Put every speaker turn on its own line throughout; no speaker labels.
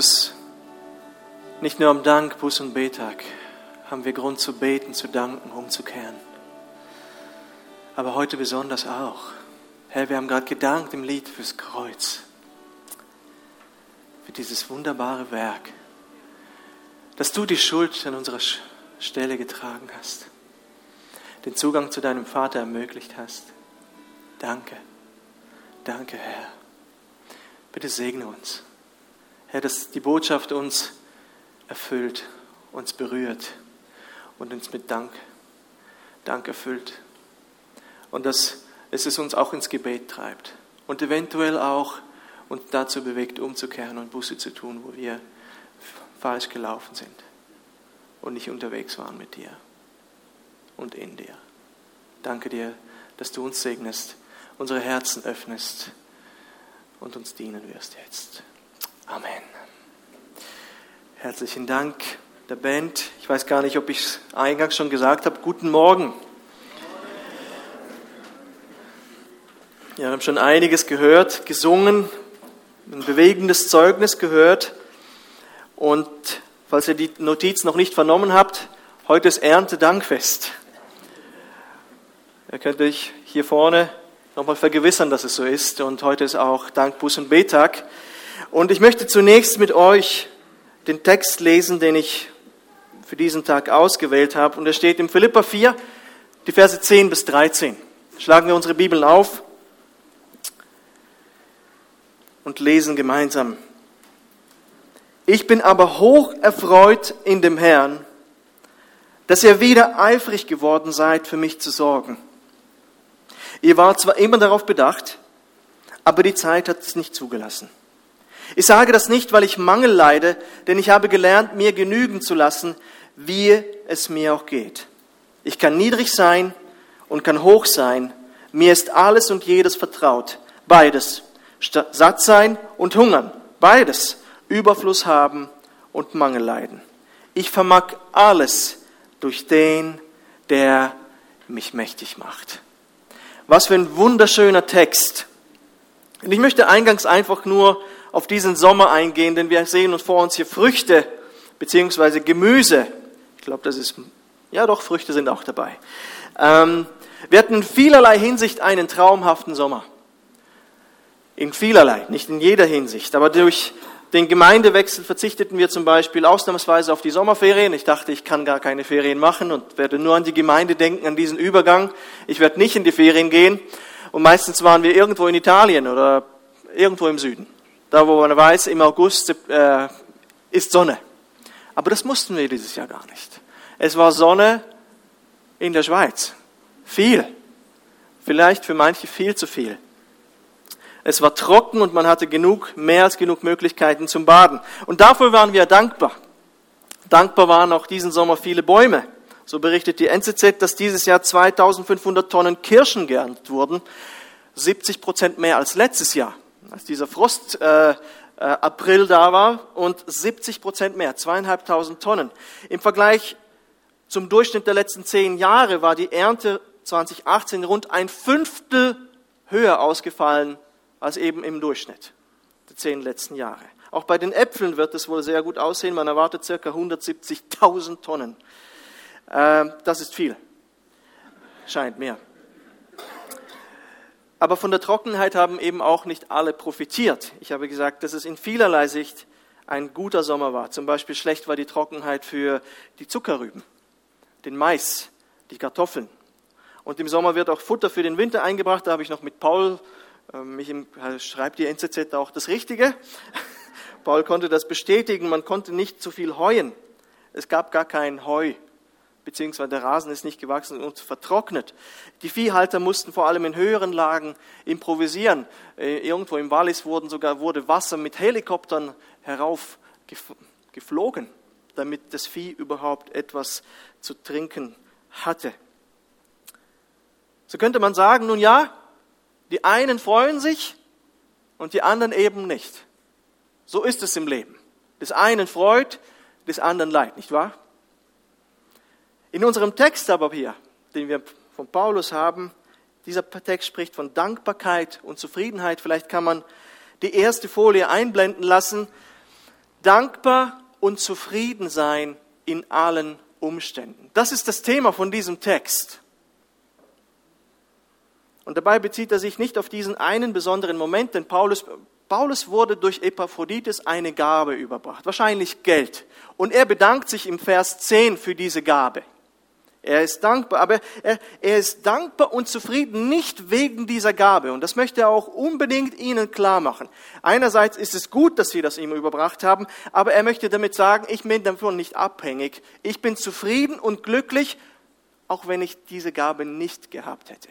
Jesus, nicht nur am Dank, Bus und Betag haben wir Grund zu beten, zu danken, umzukehren. Aber heute besonders auch. Herr, wir haben gerade gedankt im Lied fürs Kreuz, für dieses wunderbare Werk, dass du die Schuld an unserer Stelle getragen hast, den Zugang zu deinem Vater ermöglicht hast. Danke, danke, Herr. Bitte segne uns. Herr, dass die Botschaft uns erfüllt, uns berührt und uns mit Dank, Dank erfüllt. Und dass es uns auch ins Gebet treibt und eventuell auch uns dazu bewegt, umzukehren und Buße zu tun, wo wir falsch gelaufen sind und nicht unterwegs waren mit dir und in dir. Danke dir, dass du uns segnest, unsere Herzen öffnest und uns dienen wirst jetzt. Amen. Herzlichen Dank der Band. Ich weiß gar nicht, ob ich es eingangs schon gesagt habe. Guten Morgen. Wir haben schon einiges gehört, gesungen, ein bewegendes Zeugnis gehört. Und falls ihr die Notiz noch nicht vernommen habt, heute ist Erntedankfest. Ihr könnt euch hier vorne nochmal vergewissern, dass es so ist. Und heute ist auch Dank, Buß und Betag. Und ich möchte zunächst mit euch den Text lesen, den ich für diesen Tag ausgewählt habe. Und er steht im Philippa 4, die Verse 10 bis 13. Schlagen wir unsere Bibeln auf und lesen gemeinsam. Ich bin aber hoch erfreut in dem Herrn, dass ihr wieder eifrig geworden seid, für mich zu sorgen. Ihr wart zwar immer darauf bedacht, aber die Zeit hat es nicht zugelassen. Ich sage das nicht, weil ich Mangel leide, denn ich habe gelernt, mir genügen zu lassen, wie es mir auch geht. Ich kann niedrig sein und kann hoch sein. Mir ist alles und jedes vertraut. Beides. Satt sein und hungern. Beides. Überfluss haben und Mangel leiden. Ich vermag alles durch den, der mich mächtig macht. Was für ein wunderschöner Text. Und ich möchte eingangs einfach nur auf diesen Sommer eingehen, denn wir sehen uns vor uns hier Früchte beziehungsweise Gemüse. Ich glaube, das ist, ja doch, Früchte sind auch dabei. Ähm, wir hatten in vielerlei Hinsicht einen traumhaften Sommer. In vielerlei, nicht in jeder Hinsicht. Aber durch den Gemeindewechsel verzichteten wir zum Beispiel ausnahmsweise auf die Sommerferien. Ich dachte, ich kann gar keine Ferien machen und werde nur an die Gemeinde denken, an diesen Übergang. Ich werde nicht in die Ferien gehen. Und meistens waren wir irgendwo in Italien oder irgendwo im Süden. Da, wo man weiß, im August äh, ist Sonne. Aber das mussten wir dieses Jahr gar nicht. Es war Sonne in der Schweiz. Viel. Vielleicht für manche viel zu viel. Es war trocken und man hatte genug, mehr als genug Möglichkeiten zum Baden. Und dafür waren wir dankbar. Dankbar waren auch diesen Sommer viele Bäume. So berichtet die NZZ, dass dieses Jahr 2500 Tonnen Kirschen geerntet wurden. 70 Prozent mehr als letztes Jahr als dieser Frost äh, äh, April da war und 70 Prozent mehr, zweieinhalbtausend Tonnen. Im Vergleich zum Durchschnitt der letzten zehn Jahre war die Ernte 2018 rund ein Fünftel höher ausgefallen als eben im Durchschnitt der zehn letzten Jahre. Auch bei den Äpfeln wird es wohl sehr gut aussehen. Man erwartet circa 170.000 Tonnen. Äh, das ist viel. Scheint mehr. Aber von der Trockenheit haben eben auch nicht alle profitiert. Ich habe gesagt, dass es in vielerlei Sicht ein guter Sommer war. Zum Beispiel schlecht war die Trockenheit für die Zuckerrüben, den Mais, die Kartoffeln. Und im Sommer wird auch Futter für den Winter eingebracht. Da habe ich noch mit Paul, äh, mich im, schreibt die NZZ auch das Richtige. Paul konnte das bestätigen. Man konnte nicht zu viel heuen. Es gab gar kein Heu beziehungsweise der Rasen ist nicht gewachsen und vertrocknet. Die Viehhalter mussten vor allem in höheren Lagen improvisieren. Äh, irgendwo im Wallis wurden sogar, wurde Wasser mit Helikoptern heraufgeflogen, damit das Vieh überhaupt etwas zu trinken hatte. So könnte man sagen, nun ja, die einen freuen sich und die anderen eben nicht. So ist es im Leben. Des einen freut, des anderen leid, nicht wahr? In unserem Text aber hier, den wir von Paulus haben, dieser Text spricht von Dankbarkeit und Zufriedenheit. Vielleicht kann man die erste Folie einblenden lassen. dankbar und zufrieden sein in allen Umständen. Das ist das Thema von diesem Text. Und dabei bezieht er sich nicht auf diesen einen besonderen Moment, denn Paulus, Paulus wurde durch Epaphroditus eine Gabe überbracht, wahrscheinlich Geld. Und er bedankt sich im Vers 10 für diese Gabe. Er ist dankbar, aber er, er ist dankbar und zufrieden nicht wegen dieser Gabe. Und das möchte er auch unbedingt Ihnen klar machen. Einerseits ist es gut, dass Sie das ihm überbracht haben, aber er möchte damit sagen, ich bin davon nicht abhängig. Ich bin zufrieden und glücklich, auch wenn ich diese Gabe nicht gehabt hätte.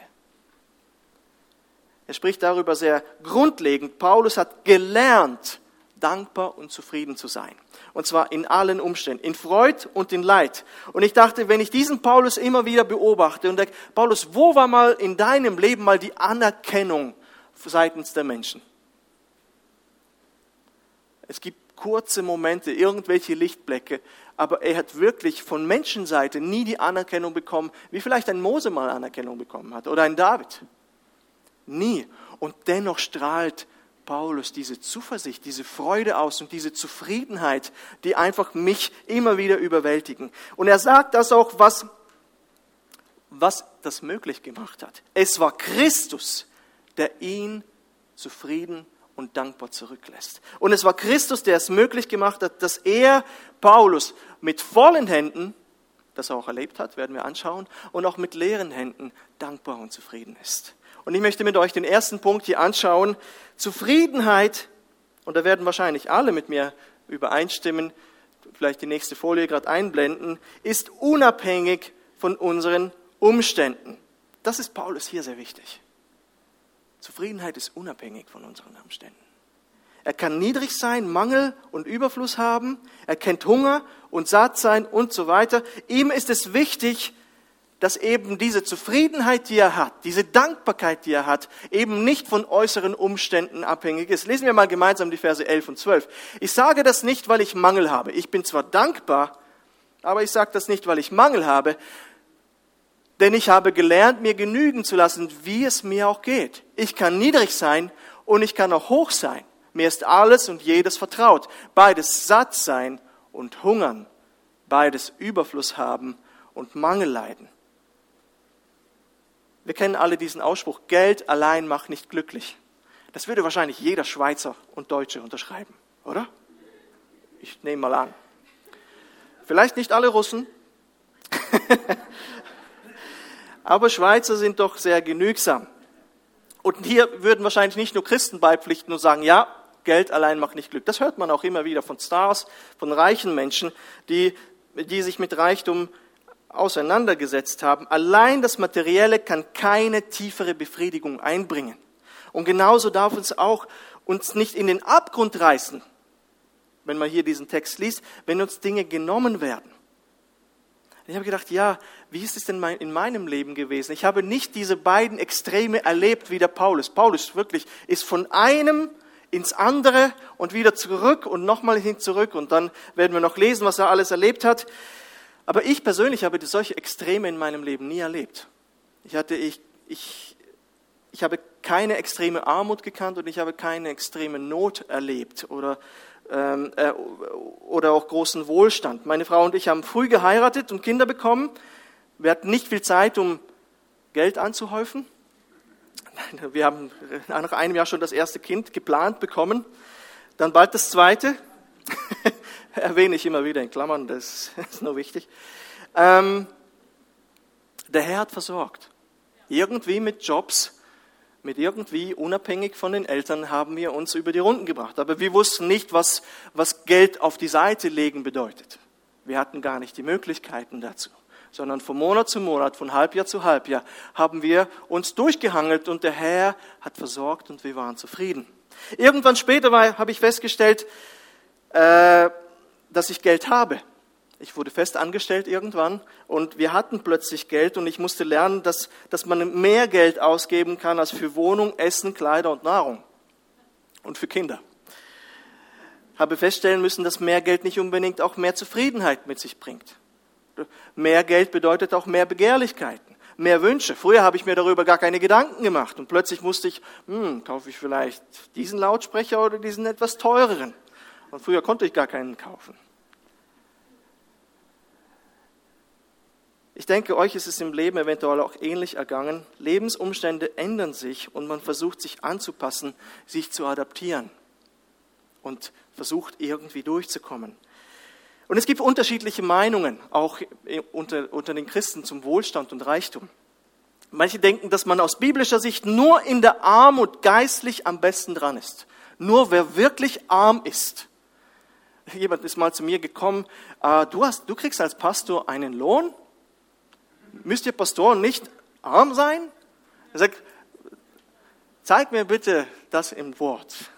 Er spricht darüber sehr grundlegend. Paulus hat gelernt, dankbar und zufrieden zu sein. Und zwar in allen Umständen, in Freud und in Leid. Und ich dachte, wenn ich diesen Paulus immer wieder beobachte und denke, Paulus, wo war mal in deinem Leben mal die Anerkennung seitens der Menschen? Es gibt kurze Momente, irgendwelche Lichtblicke, aber er hat wirklich von Menschenseite nie die Anerkennung bekommen, wie vielleicht ein Mose mal Anerkennung bekommen hat oder ein David. Nie. Und dennoch strahlt Paulus diese Zuversicht, diese Freude aus und diese Zufriedenheit, die einfach mich immer wieder überwältigen. Und er sagt das auch, was, was das möglich gemacht hat. Es war Christus, der ihn zufrieden und dankbar zurücklässt. Und es war Christus, der es möglich gemacht hat, dass er, Paulus, mit vollen Händen, das er auch erlebt hat, werden wir anschauen, und auch mit leeren Händen dankbar und zufrieden ist. Und ich möchte mit euch den ersten Punkt hier anschauen. Zufriedenheit, und da werden wahrscheinlich alle mit mir übereinstimmen, vielleicht die nächste Folie gerade einblenden, ist unabhängig von unseren Umständen. Das ist Paulus hier sehr wichtig. Zufriedenheit ist unabhängig von unseren Umständen. Er kann niedrig sein, Mangel und Überfluss haben, er kennt Hunger und satt sein und so weiter. Ihm ist es wichtig, dass eben diese Zufriedenheit, die er hat, diese Dankbarkeit, die er hat, eben nicht von äußeren Umständen abhängig ist. Lesen wir mal gemeinsam die Verse 11 und 12. Ich sage das nicht, weil ich Mangel habe. Ich bin zwar dankbar, aber ich sage das nicht, weil ich Mangel habe, denn ich habe gelernt, mir genügen zu lassen, wie es mir auch geht. Ich kann niedrig sein und ich kann auch hoch sein. Mir ist alles und jedes vertraut. Beides satt sein und hungern. Beides Überfluss haben und Mangel leiden. Wir kennen alle diesen Ausspruch, Geld allein macht nicht glücklich. Das würde wahrscheinlich jeder Schweizer und Deutsche unterschreiben, oder? Ich nehme mal an. Vielleicht nicht alle Russen, aber Schweizer sind doch sehr genügsam. Und hier würden wahrscheinlich nicht nur Christen beipflichten und sagen, ja, Geld allein macht nicht Glück. Das hört man auch immer wieder von Stars, von reichen Menschen, die, die sich mit Reichtum auseinandergesetzt haben, allein das Materielle kann keine tiefere Befriedigung einbringen. Und genauso darf uns auch uns nicht in den Abgrund reißen, wenn man hier diesen Text liest, wenn uns Dinge genommen werden. Ich habe gedacht, ja, wie ist es denn in meinem Leben gewesen? Ich habe nicht diese beiden Extreme erlebt wie der Paulus. Paulus wirklich ist von einem ins andere und wieder zurück und nochmal hin zurück und dann werden wir noch lesen, was er alles erlebt hat. Aber ich persönlich habe solche Extreme in meinem Leben nie erlebt. Ich, hatte, ich, ich, ich habe keine extreme Armut gekannt und ich habe keine extreme Not erlebt oder, ähm, äh, oder auch großen Wohlstand. Meine Frau und ich haben früh geheiratet und Kinder bekommen. Wir hatten nicht viel Zeit, um Geld anzuhäufen. Wir haben nach einem Jahr schon das erste Kind geplant bekommen, dann bald das zweite. erwähne ich immer wieder in Klammern, das ist nur wichtig. Ähm, der Herr hat versorgt. Irgendwie mit Jobs, mit irgendwie unabhängig von den Eltern haben wir uns über die Runden gebracht. Aber wir wussten nicht, was, was Geld auf die Seite legen bedeutet. Wir hatten gar nicht die Möglichkeiten dazu, sondern von Monat zu Monat, von Halbjahr zu Halbjahr haben wir uns durchgehangelt und der Herr hat versorgt und wir waren zufrieden. Irgendwann später habe ich festgestellt, äh, dass ich Geld habe. Ich wurde fest angestellt irgendwann und wir hatten plötzlich Geld und ich musste lernen, dass, dass man mehr Geld ausgeben kann als für Wohnung, Essen, Kleider und Nahrung und für Kinder. Habe feststellen müssen, dass mehr Geld nicht unbedingt auch mehr Zufriedenheit mit sich bringt. Mehr Geld bedeutet auch mehr Begehrlichkeiten, mehr Wünsche. Früher habe ich mir darüber gar keine Gedanken gemacht und plötzlich musste ich, hm, kaufe ich vielleicht diesen Lautsprecher oder diesen etwas teureren. Und früher konnte ich gar keinen kaufen. Ich denke, euch ist es im Leben eventuell auch ähnlich ergangen. Lebensumstände ändern sich und man versucht sich anzupassen, sich zu adaptieren und versucht irgendwie durchzukommen. Und es gibt unterschiedliche Meinungen, auch unter, unter den Christen zum Wohlstand und Reichtum. Manche denken, dass man aus biblischer Sicht nur in der Armut geistlich am besten dran ist. Nur wer wirklich arm ist. Jemand ist mal zu mir gekommen, äh, du, hast, du kriegst als Pastor einen Lohn müsst ihr Pastoren nicht arm sein? Er sagt, zeig mir bitte das im Wort.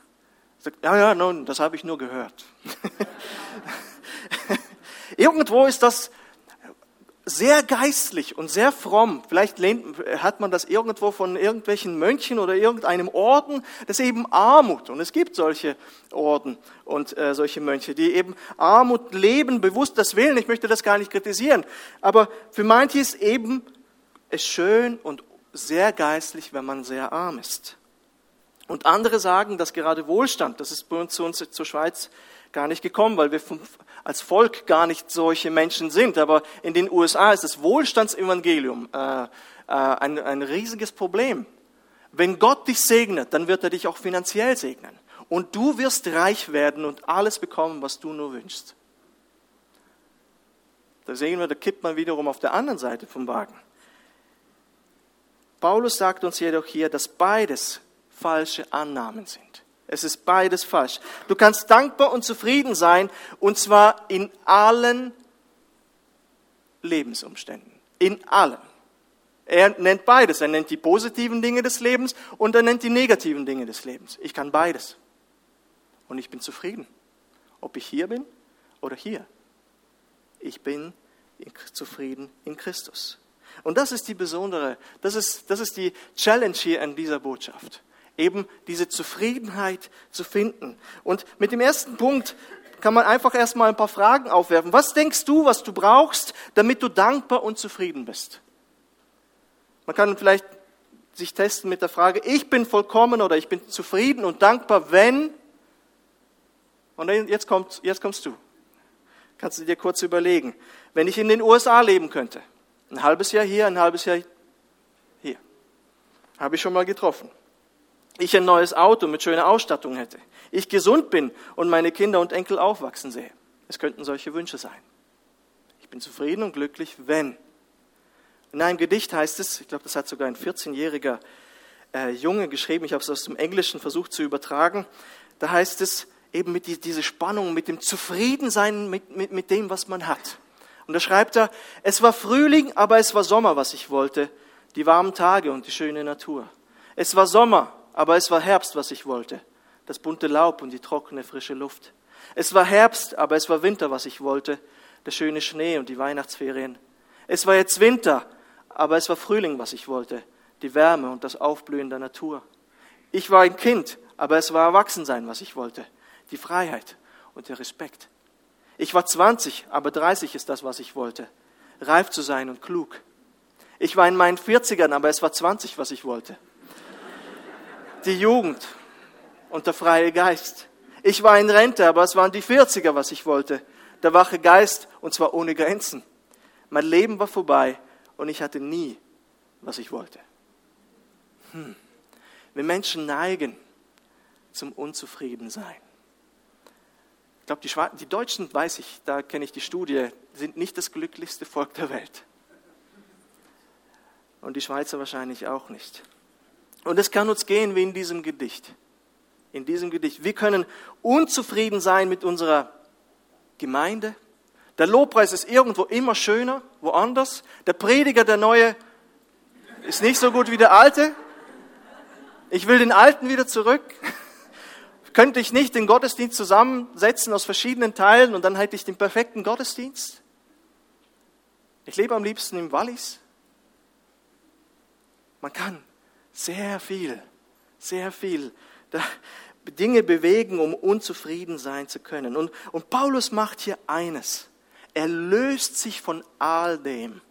Er sagt, ja, ja, nun, das habe ich nur gehört. Irgendwo ist das sehr geistlich und sehr fromm. Vielleicht hat man das irgendwo von irgendwelchen Mönchen oder irgendeinem Orden. Das ist eben Armut. Und es gibt solche Orden und äh, solche Mönche, die eben Armut leben, bewusst das Willen. Ich möchte das gar nicht kritisieren. Aber für manche ist eben es schön und sehr geistlich, wenn man sehr arm ist. Und andere sagen, dass gerade Wohlstand, das ist bei uns zu uns zur Schweiz gar nicht gekommen, weil wir vom, als Volk gar nicht solche Menschen sind. Aber in den USA ist das Wohlstandsevangelium äh, äh, ein, ein riesiges Problem. Wenn Gott dich segnet, dann wird er dich auch finanziell segnen. Und du wirst reich werden und alles bekommen, was du nur wünschst. Da sehen wir, da kippt man wiederum auf der anderen Seite vom Wagen. Paulus sagt uns jedoch hier, dass beides falsche Annahmen sind. Es ist beides falsch. Du kannst dankbar und zufrieden sein, und zwar in allen Lebensumständen. In allen. Er nennt beides. Er nennt die positiven Dinge des Lebens und er nennt die negativen Dinge des Lebens. Ich kann beides. Und ich bin zufrieden. Ob ich hier bin oder hier. Ich bin zufrieden in Christus. Und das ist die besondere, das ist, das ist die Challenge hier an dieser Botschaft eben diese Zufriedenheit zu finden. Und mit dem ersten Punkt kann man einfach erstmal ein paar Fragen aufwerfen. Was denkst du, was du brauchst, damit du dankbar und zufrieden bist? Man kann vielleicht sich testen mit der Frage, ich bin vollkommen oder ich bin zufrieden und dankbar, wenn. Und jetzt, kommt, jetzt kommst du. Kannst du dir kurz überlegen. Wenn ich in den USA leben könnte, ein halbes Jahr hier, ein halbes Jahr hier, habe ich schon mal getroffen ich ein neues Auto mit schöner Ausstattung hätte, ich gesund bin und meine Kinder und Enkel aufwachsen sehe. Es könnten solche Wünsche sein. Ich bin zufrieden und glücklich, wenn. In einem Gedicht heißt es, ich glaube, das hat sogar ein 14-jähriger äh, Junge geschrieben, ich habe es aus dem Englischen versucht zu übertragen, da heißt es eben mit die, diese Spannung, mit dem Zufriedensein mit, mit, mit dem, was man hat. Und da schreibt er, es war Frühling, aber es war Sommer, was ich wollte, die warmen Tage und die schöne Natur. Es war Sommer, aber es war Herbst, was ich wollte. Das bunte Laub und die trockene, frische Luft. Es war Herbst, aber es war Winter, was ich wollte. Der schöne Schnee und die Weihnachtsferien. Es war jetzt Winter, aber es war Frühling, was ich wollte. Die Wärme und das Aufblühen der Natur. Ich war ein Kind, aber es war Erwachsensein, was ich wollte. Die Freiheit und der Respekt. Ich war 20, aber 30 ist das, was ich wollte. Reif zu sein und klug. Ich war in meinen 40ern, aber es war 20, was ich wollte die Jugend und der freie Geist. Ich war in Rente, aber es waren die 40er, was ich wollte. Der wache Geist und zwar ohne Grenzen. Mein Leben war vorbei und ich hatte nie, was ich wollte. Hm. Wir Menschen neigen zum Unzufriedensein. Ich glaube, die, die Deutschen, weiß ich, da kenne ich die Studie, sind nicht das glücklichste Volk der Welt. Und die Schweizer wahrscheinlich auch nicht. Und es kann uns gehen wie in diesem Gedicht. In diesem Gedicht. Wir können unzufrieden sein mit unserer Gemeinde. Der Lobpreis ist irgendwo immer schöner, woanders. Der Prediger, der neue, ist nicht so gut wie der alte. Ich will den alten wieder zurück. Könnte ich nicht den Gottesdienst zusammensetzen aus verschiedenen Teilen und dann hätte ich den perfekten Gottesdienst? Ich lebe am liebsten im Wallis. Man kann sehr viel, sehr viel. Dinge bewegen, um unzufrieden sein zu können. Und, und Paulus macht hier eines. Er löst sich von all dem.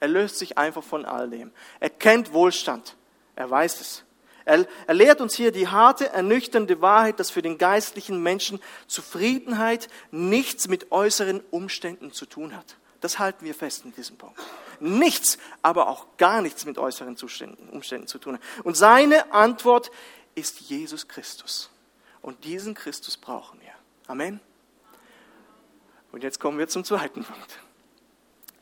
Er löst sich einfach von all dem. Er kennt Wohlstand. Er weiß es. Er, er lehrt uns hier die harte, ernüchternde Wahrheit, dass für den geistlichen Menschen Zufriedenheit nichts mit äußeren Umständen zu tun hat. Das halten wir fest in diesem Punkt. Nichts, aber auch gar nichts mit äußeren Zuständen, Umständen zu tun hat. Und seine Antwort ist Jesus Christus. Und diesen Christus brauchen wir. Amen. Und jetzt kommen wir zum zweiten Punkt.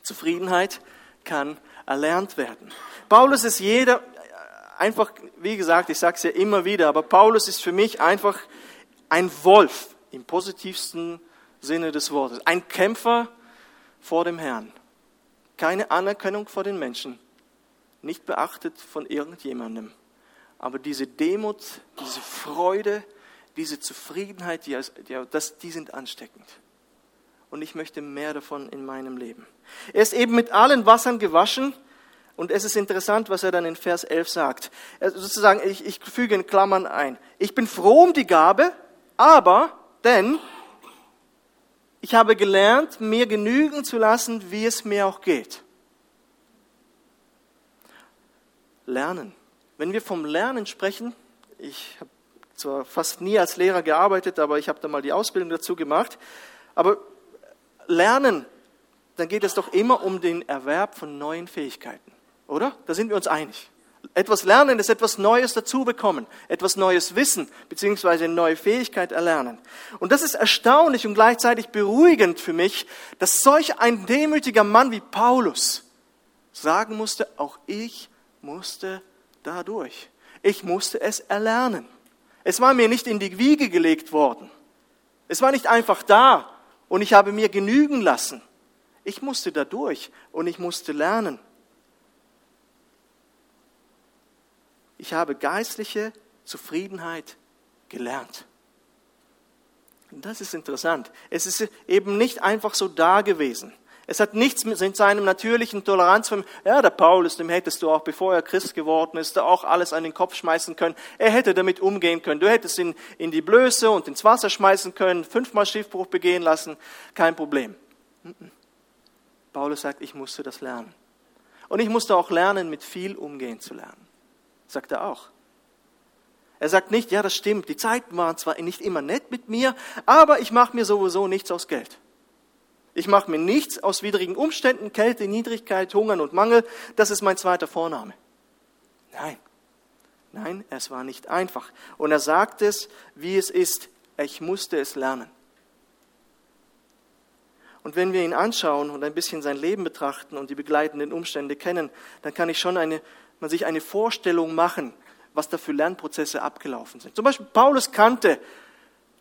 Zufriedenheit kann erlernt werden. Paulus ist jeder, einfach, wie gesagt, ich sage es ja immer wieder, aber Paulus ist für mich einfach ein Wolf im positivsten Sinne des Wortes. Ein Kämpfer vor dem Herrn. Keine Anerkennung vor den Menschen. Nicht beachtet von irgendjemandem. Aber diese Demut, diese Freude, diese Zufriedenheit, die, das, die sind ansteckend. Und ich möchte mehr davon in meinem Leben. Er ist eben mit allen Wassern gewaschen, und es ist interessant, was er dann in Vers 11 sagt. Er, sozusagen, ich, ich füge in Klammern ein. Ich bin froh um die Gabe, aber, denn, ich habe gelernt, mir genügen zu lassen, wie es mir auch geht. Lernen. Wenn wir vom Lernen sprechen, ich habe zwar fast nie als Lehrer gearbeitet, aber ich habe da mal die Ausbildung dazu gemacht, aber Lernen, dann geht es doch immer um den Erwerb von neuen Fähigkeiten. Oder? Da sind wir uns einig. Etwas lernen ist etwas Neues dazu bekommen, etwas Neues wissen, beziehungsweise eine neue Fähigkeit erlernen. Und das ist erstaunlich und gleichzeitig beruhigend für mich, dass solch ein demütiger Mann wie Paulus sagen musste, auch ich musste dadurch. Ich musste es erlernen. Es war mir nicht in die Wiege gelegt worden. Es war nicht einfach da und ich habe mir genügen lassen. Ich musste dadurch und ich musste lernen. Ich habe geistliche Zufriedenheit gelernt. Und das ist interessant. Es ist eben nicht einfach so da gewesen. Es hat nichts mit seinem natürlichen Toleranz von, ja, der Paulus, dem hättest du auch, bevor er Christ geworden ist, auch alles an den Kopf schmeißen können. Er hätte damit umgehen können. Du hättest ihn in die Blöße und ins Wasser schmeißen können, fünfmal Schiffbruch begehen lassen, kein Problem. Paulus sagt, ich musste das lernen. Und ich musste auch lernen, mit viel umgehen zu lernen sagt er auch. Er sagt nicht, ja, das stimmt, die Zeiten waren zwar nicht immer nett mit mir, aber ich mache mir sowieso nichts aus Geld. Ich mache mir nichts aus widrigen Umständen, Kälte, Niedrigkeit, Hungern und Mangel. Das ist mein zweiter Vorname. Nein, nein, es war nicht einfach. Und er sagt es, wie es ist. Ich musste es lernen. Und wenn wir ihn anschauen und ein bisschen sein Leben betrachten und die begleitenden Umstände kennen, dann kann ich schon eine man sich eine Vorstellung machen, was da für Lernprozesse abgelaufen sind. Zum Beispiel Paulus kannte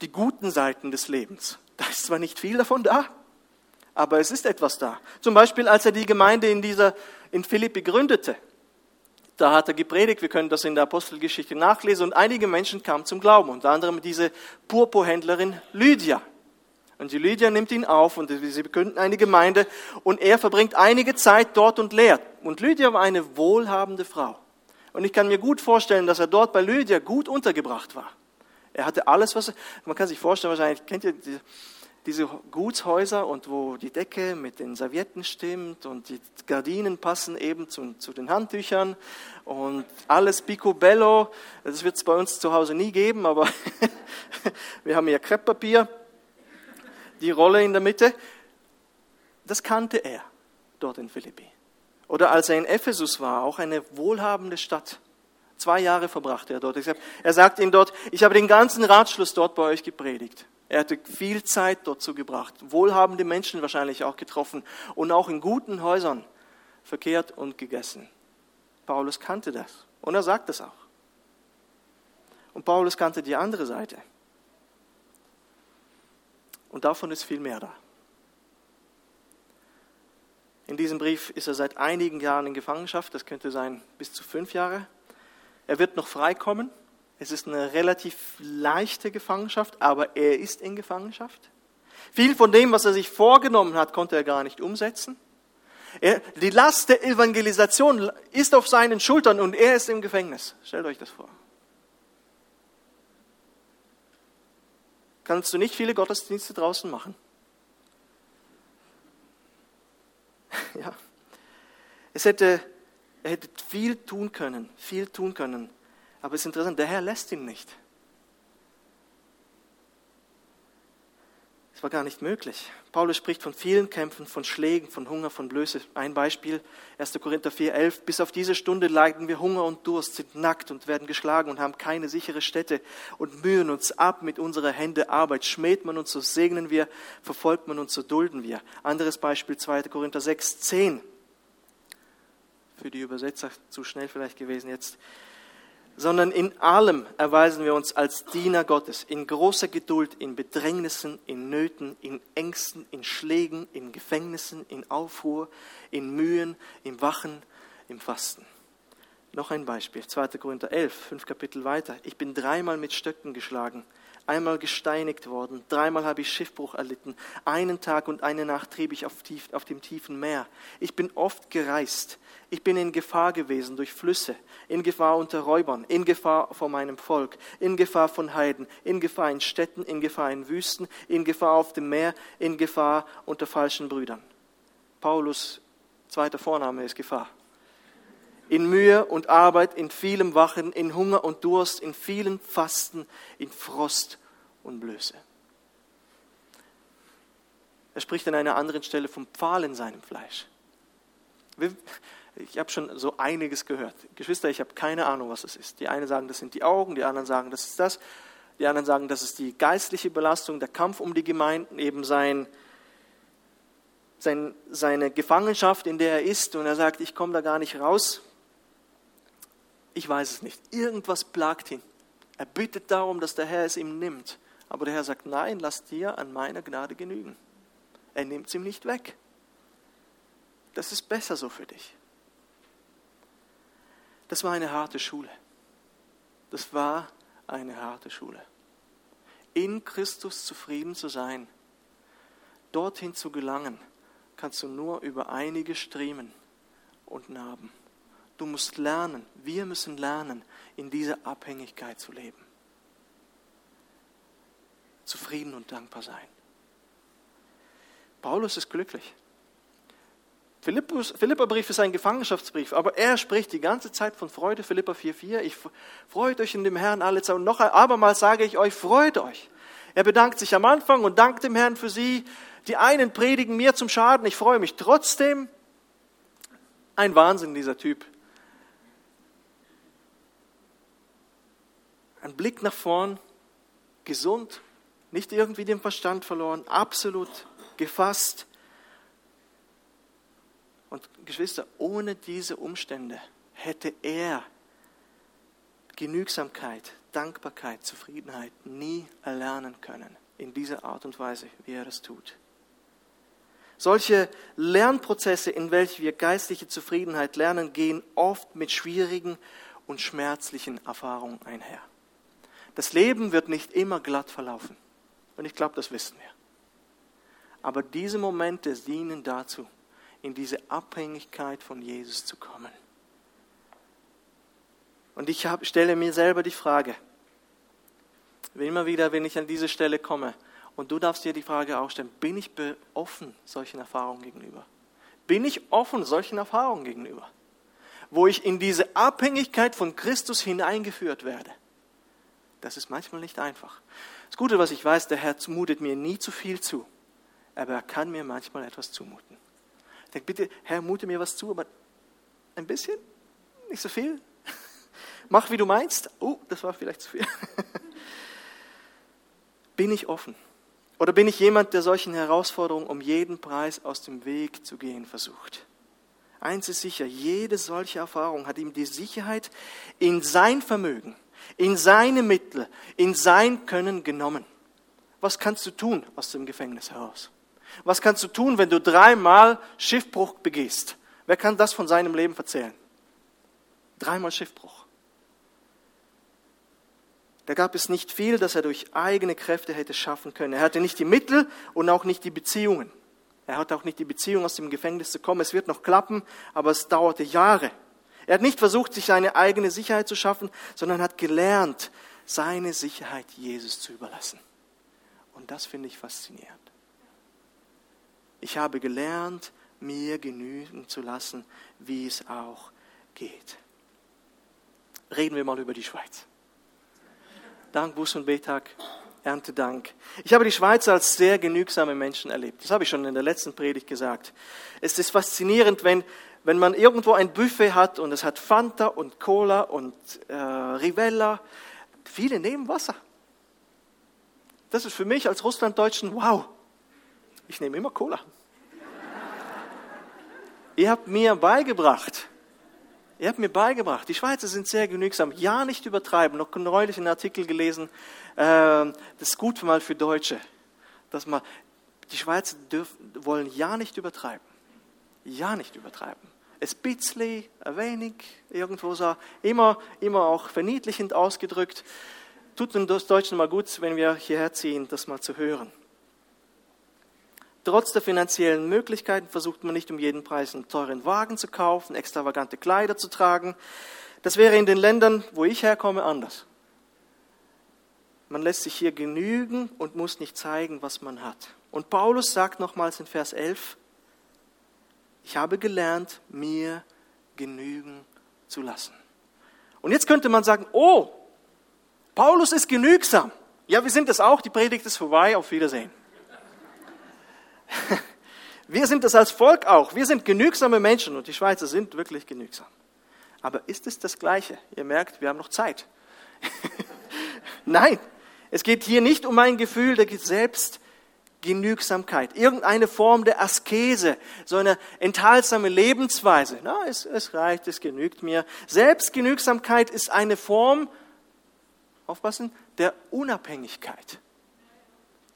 die guten Seiten des Lebens. Da ist zwar nicht viel davon da, aber es ist etwas da. Zum Beispiel, als er die Gemeinde in dieser, in Philippi gründete. Da hat er gepredigt, wir können das in der Apostelgeschichte nachlesen, und einige Menschen kamen zum Glauben, unter anderem diese Purpurhändlerin Lydia. Und die Lydia nimmt ihn auf und sie begründen eine Gemeinde und er verbringt einige Zeit dort und lehrt. Und Lydia war eine wohlhabende Frau. Und ich kann mir gut vorstellen, dass er dort bei Lydia gut untergebracht war. Er hatte alles, was, man kann sich vorstellen, wahrscheinlich kennt ihr diese, diese Gutshäuser und wo die Decke mit den Servietten stimmt und die Gardinen passen eben zu, zu den Handtüchern und alles picobello. Das wird es bei uns zu Hause nie geben, aber wir haben ja Krepppapier die Rolle in der Mitte, das kannte er dort in Philippi. Oder als er in Ephesus war, auch eine wohlhabende Stadt. Zwei Jahre verbrachte er dort. Er sagt ihm dort, ich habe den ganzen Ratschluss dort bei euch gepredigt. Er hatte viel Zeit dort zugebracht, wohlhabende Menschen wahrscheinlich auch getroffen und auch in guten Häusern verkehrt und gegessen. Paulus kannte das und er sagt das auch. Und Paulus kannte die andere Seite. Und davon ist viel mehr da. In diesem Brief ist er seit einigen Jahren in Gefangenschaft, das könnte sein bis zu fünf Jahre. Er wird noch freikommen. Es ist eine relativ leichte Gefangenschaft, aber er ist in Gefangenschaft. Viel von dem, was er sich vorgenommen hat, konnte er gar nicht umsetzen. Er, die Last der Evangelisation ist auf seinen Schultern und er ist im Gefängnis. Stellt euch das vor. Kannst du nicht viele Gottesdienste draußen machen. ja. Es hätte, er hätte viel tun können, viel tun können. Aber es ist interessant, der Herr lässt ihn nicht. Es war gar nicht möglich. Paulus spricht von vielen Kämpfen, von Schlägen, von Hunger, von Blöße. Ein Beispiel, 1. Korinther 4, 11. Bis auf diese Stunde leiden wir Hunger und Durst, sind nackt und werden geschlagen und haben keine sichere Stätte und mühen uns ab mit unserer Hände Arbeit. Schmäht man uns, so segnen wir, verfolgt man uns, so dulden wir. Anderes Beispiel, 2. Korinther 6, 10. Für die Übersetzer zu schnell vielleicht gewesen jetzt sondern in allem erweisen wir uns als Diener Gottes, in großer Geduld, in Bedrängnissen, in Nöten, in Ängsten, in Schlägen, in Gefängnissen, in Aufruhr, in Mühen, im Wachen, im Fasten. Noch ein Beispiel, 2. Korinther 11, fünf Kapitel weiter. Ich bin dreimal mit Stöcken geschlagen, einmal gesteinigt worden, dreimal habe ich Schiffbruch erlitten, einen Tag und eine Nacht trieb ich auf, tief, auf dem tiefen Meer. Ich bin oft gereist, ich bin in Gefahr gewesen durch Flüsse, in Gefahr unter Räubern, in Gefahr vor meinem Volk, in Gefahr von Heiden, in Gefahr in Städten, in Gefahr in Wüsten, in Gefahr auf dem Meer, in Gefahr unter falschen Brüdern. Paulus zweiter Vorname ist Gefahr in Mühe und Arbeit, in vielem Wachen, in Hunger und Durst, in vielen Fasten, in Frost und Blöße. Er spricht an einer anderen Stelle vom Pfahl in seinem Fleisch. Ich habe schon so einiges gehört. Geschwister, ich habe keine Ahnung, was das ist. Die einen sagen, das sind die Augen, die anderen sagen, das ist das. Die anderen sagen, das ist die geistliche Belastung, der Kampf um die Gemeinden, eben sein, sein, seine Gefangenschaft, in der er ist. Und er sagt, ich komme da gar nicht raus. Ich weiß es nicht. Irgendwas plagt ihn. Er bittet darum, dass der Herr es ihm nimmt. Aber der Herr sagt, nein, lass dir an meiner Gnade genügen. Er nimmt es ihm nicht weg. Das ist besser so für dich. Das war eine harte Schule. Das war eine harte Schule. In Christus zufrieden zu sein, dorthin zu gelangen, kannst du nur über einige Striemen und Narben. Du musst lernen, wir müssen lernen, in dieser Abhängigkeit zu leben. Zufrieden und dankbar sein. Paulus ist glücklich. Philippus, Philipperbrief ist ein Gefangenschaftsbrief, aber er spricht die ganze Zeit von Freude. Philippa 4,4. Ich freut euch in dem Herrn alle Zeit. Und noch abermals sage ich euch, freut euch. Er bedankt sich am Anfang und dankt dem Herrn für sie. Die einen predigen mir zum Schaden. Ich freue mich trotzdem. Ein Wahnsinn, dieser Typ. Ein Blick nach vorn, gesund, nicht irgendwie den Verstand verloren, absolut gefasst. Und Geschwister, ohne diese Umstände hätte er Genügsamkeit, Dankbarkeit, Zufriedenheit nie erlernen können, in dieser Art und Weise, wie er es tut. Solche Lernprozesse, in welchen wir geistliche Zufriedenheit lernen, gehen oft mit schwierigen und schmerzlichen Erfahrungen einher. Das Leben wird nicht immer glatt verlaufen. Und ich glaube, das wissen wir. Aber diese Momente dienen dazu, in diese Abhängigkeit von Jesus zu kommen. Und ich hab, stelle mir selber die Frage, immer wieder, wenn ich an diese Stelle komme, und du darfst dir die Frage auch stellen, bin ich offen solchen Erfahrungen gegenüber? Bin ich offen solchen Erfahrungen gegenüber? Wo ich in diese Abhängigkeit von Christus hineingeführt werde. Das ist manchmal nicht einfach. Das Gute, was ich weiß, der Herr mutet mir nie zu viel zu, aber er kann mir manchmal etwas zumuten. Ich denke, bitte, Herr, mute mir was zu, aber ein bisschen, nicht so viel. Mach, wie du meinst. Oh, das war vielleicht zu viel. bin ich offen? Oder bin ich jemand, der solchen Herausforderungen um jeden Preis aus dem Weg zu gehen versucht? Eins ist sicher, jede solche Erfahrung hat ihm die Sicherheit in sein Vermögen, in seine Mittel, in sein Können genommen. Was kannst du tun aus dem Gefängnis heraus? Was kannst du tun, wenn du dreimal Schiffbruch begehst? Wer kann das von seinem Leben erzählen? Dreimal Schiffbruch. Da gab es nicht viel, das er durch eigene Kräfte hätte schaffen können. Er hatte nicht die Mittel und auch nicht die Beziehungen. Er hatte auch nicht die Beziehung, aus dem Gefängnis zu kommen. Es wird noch klappen, aber es dauerte Jahre. Er hat nicht versucht, sich seine eigene Sicherheit zu schaffen, sondern hat gelernt, seine Sicherheit Jesus zu überlassen. Und das finde ich faszinierend. Ich habe gelernt, mir genügen zu lassen, wie es auch geht. reden wir mal über die Schweiz. Dank Bus und Betag, Erntedank. Ich habe die Schweiz als sehr genügsame Menschen erlebt. Das habe ich schon in der letzten Predigt gesagt. Es ist faszinierend, wenn, wenn man irgendwo ein Buffet hat und es hat Fanta und Cola und äh, Rivella. Viele nehmen Wasser. Das ist für mich als Russlanddeutschen, wow, ich nehme immer Cola. Ihr habt mir beigebracht, ihr habt mir beigebracht, die Schweizer sind sehr genügsam, ja nicht übertreiben. Noch neulich einen Artikel gelesen, äh, das ist gut mal für Deutsche, dass man, die Schweizer dürfen, wollen ja nicht übertreiben, ja nicht übertreiben. Es bitzli, ein wenig, irgendwo so, immer, immer auch verniedlichend ausgedrückt. Tut uns Deutschen mal gut, wenn wir hierher ziehen, das mal zu hören. Trotz der finanziellen Möglichkeiten versucht man nicht um jeden Preis einen teuren Wagen zu kaufen, extravagante Kleider zu tragen. Das wäre in den Ländern, wo ich herkomme, anders. Man lässt sich hier genügen und muss nicht zeigen, was man hat. Und Paulus sagt nochmals in Vers 11, ich habe gelernt, mir genügen zu lassen. Und jetzt könnte man sagen, oh, Paulus ist genügsam. Ja, wir sind es auch, die Predigt ist vorbei, auf Wiedersehen. Wir sind es als Volk auch. Wir sind genügsame Menschen und die Schweizer sind wirklich genügsam. Aber ist es das Gleiche? Ihr merkt, wir haben noch Zeit. Nein, es geht hier nicht um ein Gefühl der Selbstgenügsamkeit, irgendeine Form der Askese, so eine enthaltsame Lebensweise. Na, es, es reicht, es genügt mir. Selbstgenügsamkeit ist eine Form, aufpassen, der Unabhängigkeit.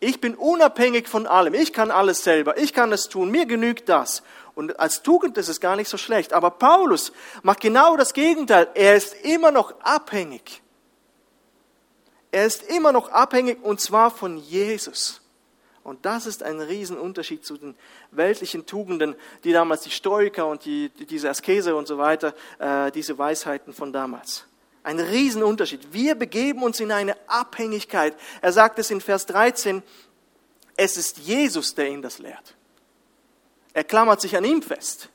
Ich bin unabhängig von allem. Ich kann alles selber. Ich kann es tun. Mir genügt das. Und als Tugend ist es gar nicht so schlecht. Aber Paulus macht genau das Gegenteil. Er ist immer noch abhängig. Er ist immer noch abhängig und zwar von Jesus. Und das ist ein Riesenunterschied zu den weltlichen Tugenden, die damals die Stoiker und die, diese Askese und so weiter, äh, diese Weisheiten von damals. Ein Riesenunterschied. Wir begeben uns in eine Abhängigkeit. Er sagt es in Vers 13, es ist Jesus, der ihn das lehrt. Er klammert sich an ihm fest.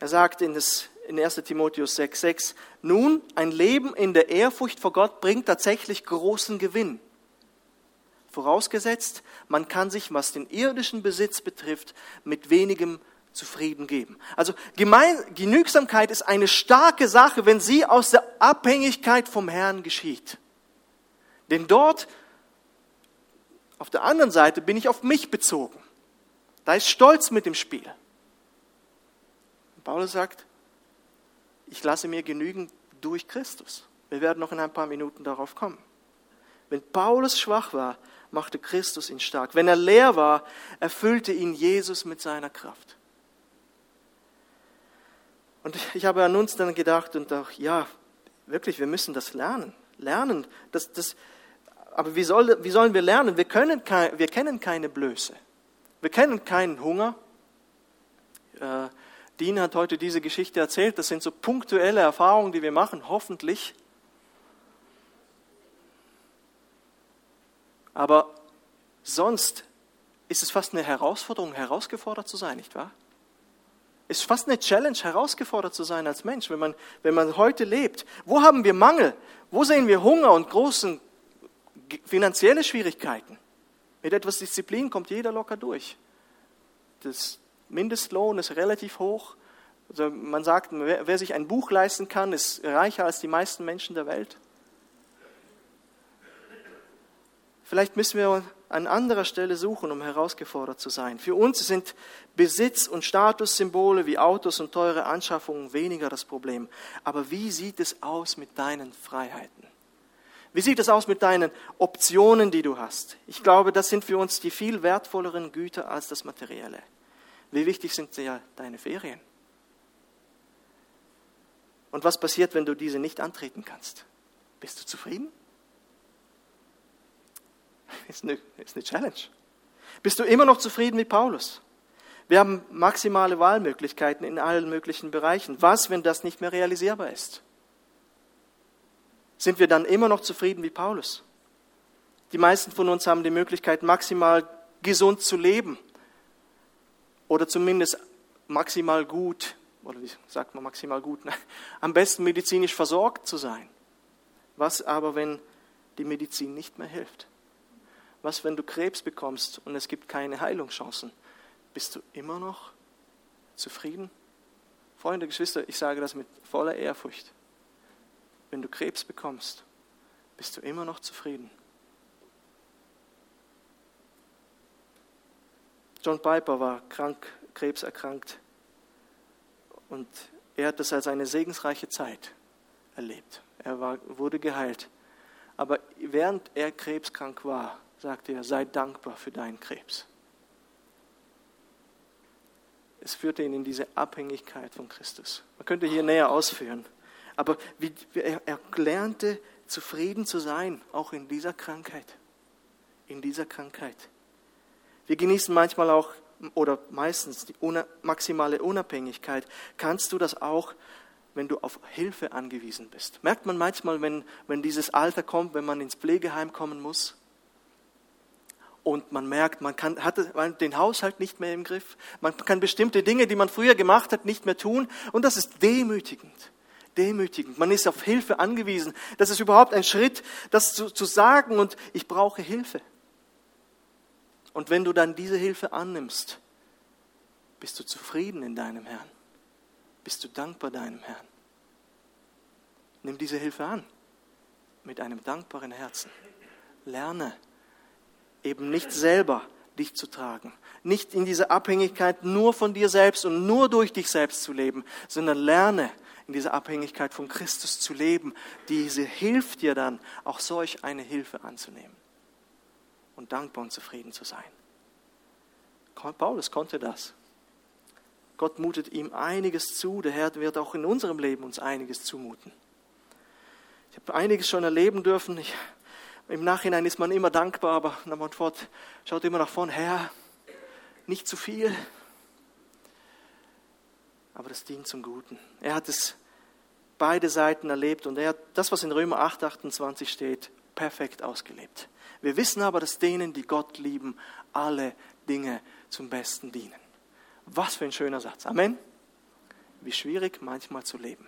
Er sagt in, das, in 1 Timotheus 6,6, nun, ein Leben in der Ehrfurcht vor Gott bringt tatsächlich großen Gewinn. Vorausgesetzt, man kann sich, was den irdischen Besitz betrifft, mit wenigem zufrieden geben. Also Gemein Genügsamkeit ist eine starke Sache, wenn sie aus der Abhängigkeit vom Herrn geschieht. Denn dort, auf der anderen Seite, bin ich auf mich bezogen. Da ist Stolz mit dem Spiel. Und Paulus sagt, ich lasse mir genügen durch Christus. Wir werden noch in ein paar Minuten darauf kommen. Wenn Paulus schwach war, machte Christus ihn stark. Wenn er leer war, erfüllte ihn Jesus mit seiner Kraft. Und ich habe an uns dann gedacht und auch, ja, wirklich, wir müssen das lernen. Lernen. Das, das, aber wie, soll, wie sollen wir lernen? Wir, können kein, wir kennen keine Blöße. Wir kennen keinen Hunger. Äh, Dean hat heute diese Geschichte erzählt. Das sind so punktuelle Erfahrungen, die wir machen, hoffentlich. Aber sonst ist es fast eine Herausforderung, herausgefordert zu sein, nicht wahr? ist fast eine Challenge, herausgefordert zu sein als Mensch, wenn man, wenn man heute lebt. Wo haben wir Mangel? Wo sehen wir Hunger und große finanzielle Schwierigkeiten? Mit etwas Disziplin kommt jeder locker durch. Das Mindestlohn ist relativ hoch. Also man sagt, wer, wer sich ein Buch leisten kann, ist reicher als die meisten Menschen der Welt. Vielleicht müssen wir an anderer Stelle suchen, um herausgefordert zu sein. Für uns sind Besitz- und Statussymbole wie Autos und teure Anschaffungen weniger das Problem. Aber wie sieht es aus mit deinen Freiheiten? Wie sieht es aus mit deinen Optionen, die du hast? Ich glaube, das sind für uns die viel wertvolleren Güter als das Materielle. Wie wichtig sind ja deine Ferien? Und was passiert, wenn du diese nicht antreten kannst? Bist du zufrieden? Ist eine, ist eine Challenge. Bist du immer noch zufrieden mit Paulus? Wir haben maximale Wahlmöglichkeiten in allen möglichen Bereichen. Was, wenn das nicht mehr realisierbar ist? Sind wir dann immer noch zufrieden wie Paulus? Die meisten von uns haben die Möglichkeit, maximal gesund zu leben oder zumindest maximal gut oder wie sagt man maximal gut, ne? am besten medizinisch versorgt zu sein. Was aber, wenn die Medizin nicht mehr hilft? Was, wenn du Krebs bekommst und es gibt keine Heilungschancen? Bist du immer noch zufrieden? Freunde, Geschwister, ich sage das mit voller Ehrfurcht. Wenn du Krebs bekommst, bist du immer noch zufrieden. John Piper war krank, krebserkrankt und er hat das als eine segensreiche Zeit erlebt. Er war, wurde geheilt. Aber während er krebskrank war, sagte er, sei dankbar für deinen Krebs. Es führte ihn in diese Abhängigkeit von Christus. Man könnte hier näher ausführen. Aber er, er lernte zufrieden zu sein, auch in dieser Krankheit. In dieser Krankheit. Wir genießen manchmal auch oder meistens die maximale Unabhängigkeit. Kannst du das auch, wenn du auf Hilfe angewiesen bist? Merkt man manchmal, wenn, wenn dieses Alter kommt, wenn man ins Pflegeheim kommen muss? Und man merkt, man kann, hat den Haushalt nicht mehr im Griff, man kann bestimmte Dinge, die man früher gemacht hat, nicht mehr tun und das ist demütigend. Demütigend. Man ist auf Hilfe angewiesen. Das ist überhaupt ein Schritt, das zu, zu sagen und ich brauche Hilfe. Und wenn du dann diese Hilfe annimmst, bist du zufrieden in deinem Herrn. Bist du dankbar deinem Herrn. Nimm diese Hilfe an mit einem dankbaren Herzen. Lerne eben nicht selber dich zu tragen, nicht in dieser Abhängigkeit nur von dir selbst und nur durch dich selbst zu leben, sondern lerne in dieser Abhängigkeit von Christus zu leben. Diese hilft dir dann, auch solch eine Hilfe anzunehmen und dankbar und zufrieden zu sein. Paulus konnte das. Gott mutet ihm einiges zu, der Herr wird auch in unserem Leben uns einiges zumuten. Ich habe einiges schon erleben dürfen. Ich im Nachhinein ist man immer dankbar, aber man fort, schaut immer nach vorne, Herr, nicht zu viel. Aber das dient zum Guten. Er hat es beide Seiten erlebt und er hat das, was in Römer 8, 28 steht, perfekt ausgelebt. Wir wissen aber, dass denen, die Gott lieben, alle Dinge zum Besten dienen. Was für ein schöner Satz. Amen. Wie schwierig manchmal zu leben.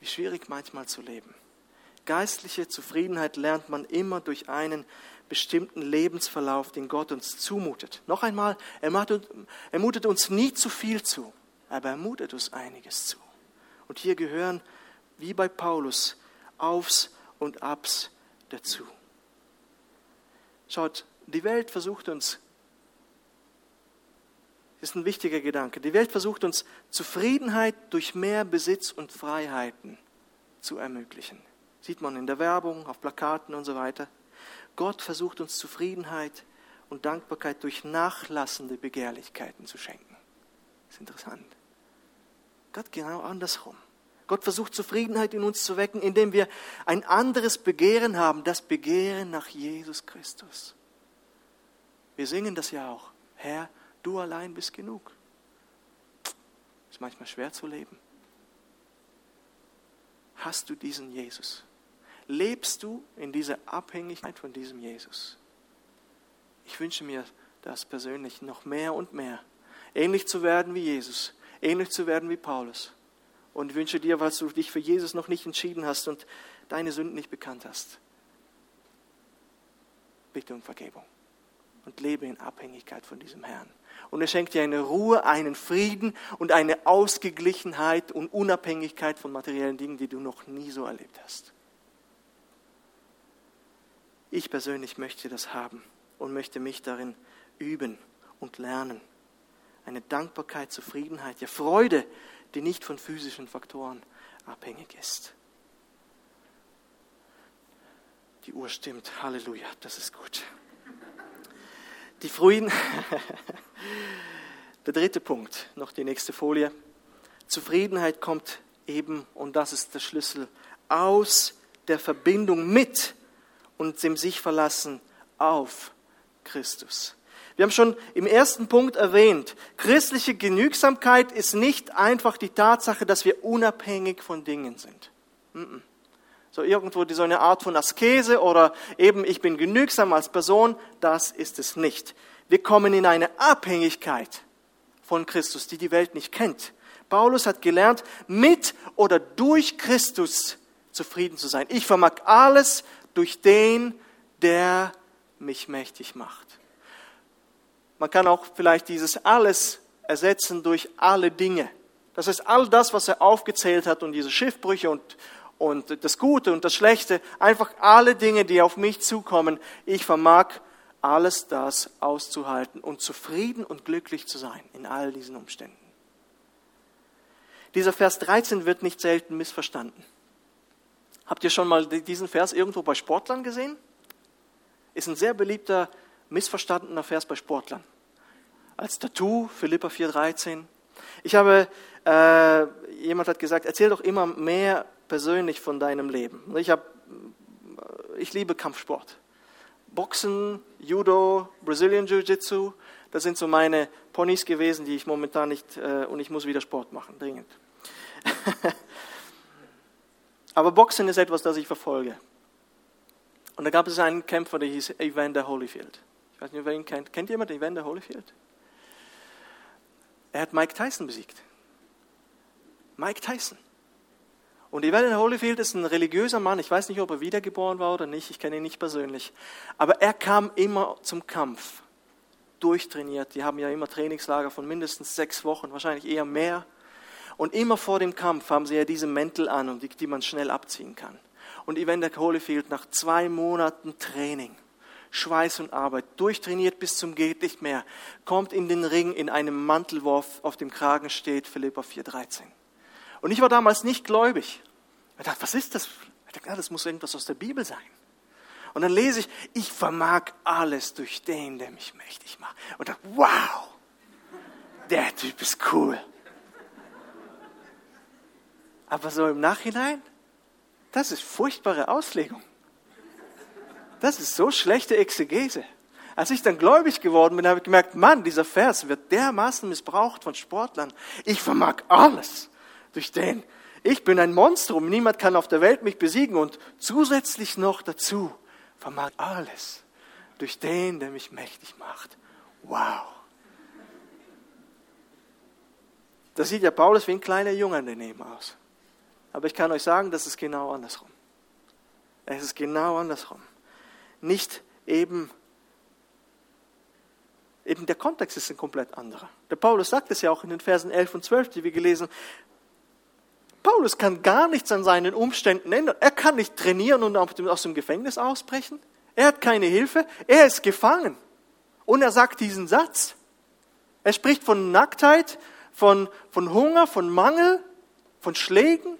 Wie schwierig manchmal zu leben. Geistliche Zufriedenheit lernt man immer durch einen bestimmten Lebensverlauf, den Gott uns zumutet. Noch einmal, er, er mutet uns nie zu viel zu, aber er mutet uns einiges zu. Und hier gehören, wie bei Paulus, Aufs und Abs dazu. Schaut, die Welt versucht uns, das ist ein wichtiger Gedanke, die Welt versucht uns Zufriedenheit durch mehr Besitz und Freiheiten zu ermöglichen. Sieht man in der Werbung, auf Plakaten und so weiter. Gott versucht uns Zufriedenheit und Dankbarkeit durch nachlassende Begehrlichkeiten zu schenken. Das ist interessant. Gott genau andersrum. Gott versucht Zufriedenheit in uns zu wecken, indem wir ein anderes Begehren haben, das Begehren nach Jesus Christus. Wir singen das ja auch. Herr, du allein bist genug. Ist manchmal schwer zu leben. Hast du diesen Jesus? Lebst du in dieser Abhängigkeit von diesem Jesus? Ich wünsche mir das persönlich noch mehr und mehr, ähnlich zu werden wie Jesus, ähnlich zu werden wie Paulus. Und wünsche dir, weil du dich für Jesus noch nicht entschieden hast und deine Sünden nicht bekannt hast, bitte um Vergebung und lebe in Abhängigkeit von diesem Herrn. Und er schenkt dir eine Ruhe, einen Frieden und eine Ausgeglichenheit und Unabhängigkeit von materiellen Dingen, die du noch nie so erlebt hast. Ich persönlich möchte das haben und möchte mich darin üben und lernen. Eine Dankbarkeit, Zufriedenheit, ja Freude, die nicht von physischen Faktoren abhängig ist. Die Uhr stimmt. Halleluja, das ist gut. Die Frühen. Der dritte Punkt, noch die nächste Folie. Zufriedenheit kommt eben, und das ist der Schlüssel, aus der Verbindung mit und dem sich verlassen auf Christus. Wir haben schon im ersten Punkt erwähnt, christliche Genügsamkeit ist nicht einfach die Tatsache, dass wir unabhängig von Dingen sind. So irgendwo so eine Art von Askese oder eben ich bin genügsam als Person, das ist es nicht. Wir kommen in eine Abhängigkeit von Christus, die die Welt nicht kennt. Paulus hat gelernt, mit oder durch Christus zufrieden zu sein. Ich vermag alles durch den, der mich mächtig macht. Man kann auch vielleicht dieses alles ersetzen durch alle Dinge. Das heißt, all das, was er aufgezählt hat und diese Schiffbrüche und, und das Gute und das Schlechte, einfach alle Dinge, die auf mich zukommen, ich vermag alles das auszuhalten und zufrieden und glücklich zu sein in all diesen Umständen. Dieser Vers 13 wird nicht selten missverstanden. Habt ihr schon mal diesen Vers irgendwo bei Sportlern gesehen? Ist ein sehr beliebter, missverstandener Vers bei Sportlern. Als Tattoo, Philippa 4,13. Ich habe, äh, jemand hat gesagt, erzähl doch immer mehr persönlich von deinem Leben. Ich, hab, ich liebe Kampfsport. Boxen, Judo, Brazilian Jiu-Jitsu, das sind so meine Ponys gewesen, die ich momentan nicht, äh, und ich muss wieder Sport machen, dringend. Aber Boxen ist etwas, das ich verfolge. Und da gab es einen Kämpfer, der hieß Evander Holyfield. Ich weiß nicht, wer ihn kennt. Kennt jemand Evander Holyfield? Er hat Mike Tyson besiegt. Mike Tyson. Und Evander Holyfield ist ein religiöser Mann. Ich weiß nicht, ob er wiedergeboren war oder nicht. Ich kenne ihn nicht persönlich. Aber er kam immer zum Kampf. Durchtrainiert. Die haben ja immer Trainingslager von mindestens sechs Wochen, wahrscheinlich eher mehr. Und immer vor dem Kampf haben sie ja diese Mäntel an, und die, die man schnell abziehen kann. Und Evander Holyfield nach zwei Monaten Training, Schweiß und Arbeit, durchtrainiert bis zum geht nicht mehr, kommt in den Ring in einem Mantelwurf, auf dem Kragen steht Philippa 4,13. Und ich war damals nicht gläubig. Ich dachte, was ist das? Ich dachte, ja, das muss irgendwas aus der Bibel sein. Und dann lese ich, ich vermag alles durch den, der mich mächtig macht. Und dachte, wow, der Typ ist cool. Aber so im Nachhinein, das ist furchtbare Auslegung. Das ist so schlechte Exegese. Als ich dann gläubig geworden bin, habe ich gemerkt, Mann, dieser Vers wird dermaßen missbraucht von Sportlern. Ich vermag alles durch den. Ich bin ein Monstrum. Niemand kann auf der Welt mich besiegen und zusätzlich noch dazu vermag alles durch den, der mich mächtig macht. Wow. Da sieht ja Paulus wie ein kleiner Junge daneben aus. Aber ich kann euch sagen, das ist genau andersrum. Es ist genau andersrum. Nicht eben, eben der Kontext ist ein komplett anderer. Der Paulus sagt es ja auch in den Versen 11 und 12, die wir gelesen. Paulus kann gar nichts an seinen Umständen ändern. Er kann nicht trainieren und aus dem Gefängnis ausbrechen. Er hat keine Hilfe. Er ist gefangen. Und er sagt diesen Satz. Er spricht von Nacktheit, von, von Hunger, von Mangel, von Schlägen.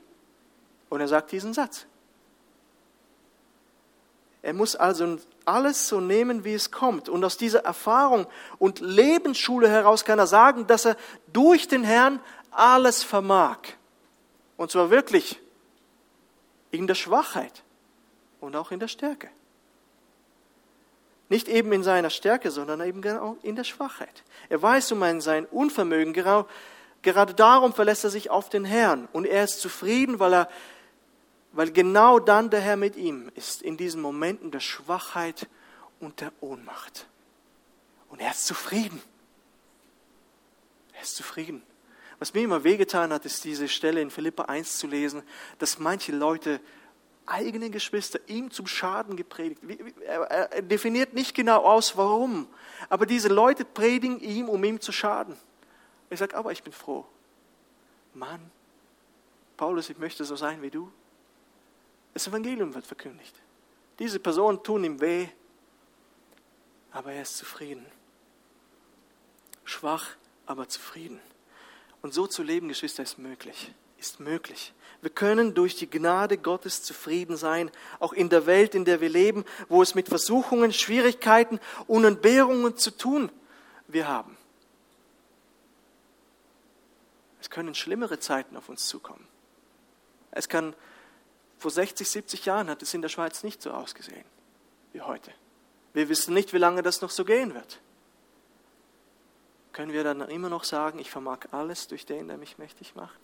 Und er sagt diesen Satz. Er muss also alles so nehmen, wie es kommt. Und aus dieser Erfahrung und Lebensschule heraus kann er sagen, dass er durch den Herrn alles vermag. Und zwar wirklich in der Schwachheit und auch in der Stärke. Nicht eben in seiner Stärke, sondern eben genau in der Schwachheit. Er weiß um sein Unvermögen. Gerade darum verlässt er sich auf den Herrn. Und er ist zufrieden, weil er weil genau dann der Herr mit ihm ist, in diesen Momenten der Schwachheit und der Ohnmacht. Und er ist zufrieden. Er ist zufrieden. Was mir immer wehgetan hat, ist diese Stelle in Philippa 1 zu lesen, dass manche Leute eigene Geschwister ihm zum Schaden gepredigt. Er definiert nicht genau aus, warum. Aber diese Leute predigen ihm, um ihm zu schaden. Ich sage, aber ich bin froh. Mann, Paulus, ich möchte so sein wie du. Das Evangelium wird verkündigt. Diese Personen tun ihm weh, aber er ist zufrieden. Schwach, aber zufrieden. Und so zu leben, Geschwister, ist möglich. Ist möglich. Wir können durch die Gnade Gottes zufrieden sein, auch in der Welt, in der wir leben, wo es mit Versuchungen, Schwierigkeiten und Entbehrungen zu tun wir haben. Es können schlimmere Zeiten auf uns zukommen. Es kann vor 60, 70 Jahren hat es in der Schweiz nicht so ausgesehen wie heute. Wir wissen nicht, wie lange das noch so gehen wird. Können wir dann immer noch sagen, ich vermag alles durch den, der mich mächtig macht?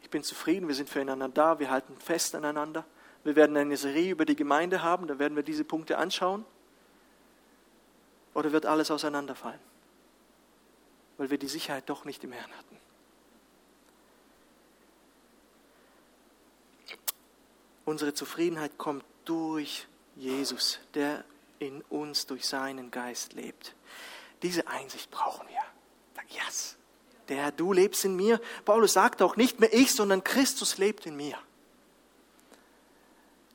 Ich bin zufrieden, wir sind füreinander da, wir halten fest aneinander. Wir werden eine Serie über die Gemeinde haben, da werden wir diese Punkte anschauen. Oder wird alles auseinanderfallen? weil wir die Sicherheit doch nicht im Herrn hatten. Unsere Zufriedenheit kommt durch Jesus, der in uns durch seinen Geist lebt. Diese Einsicht brauchen wir. Yes, der du lebst in mir. Paulus sagt auch nicht mehr ich, sondern Christus lebt in mir.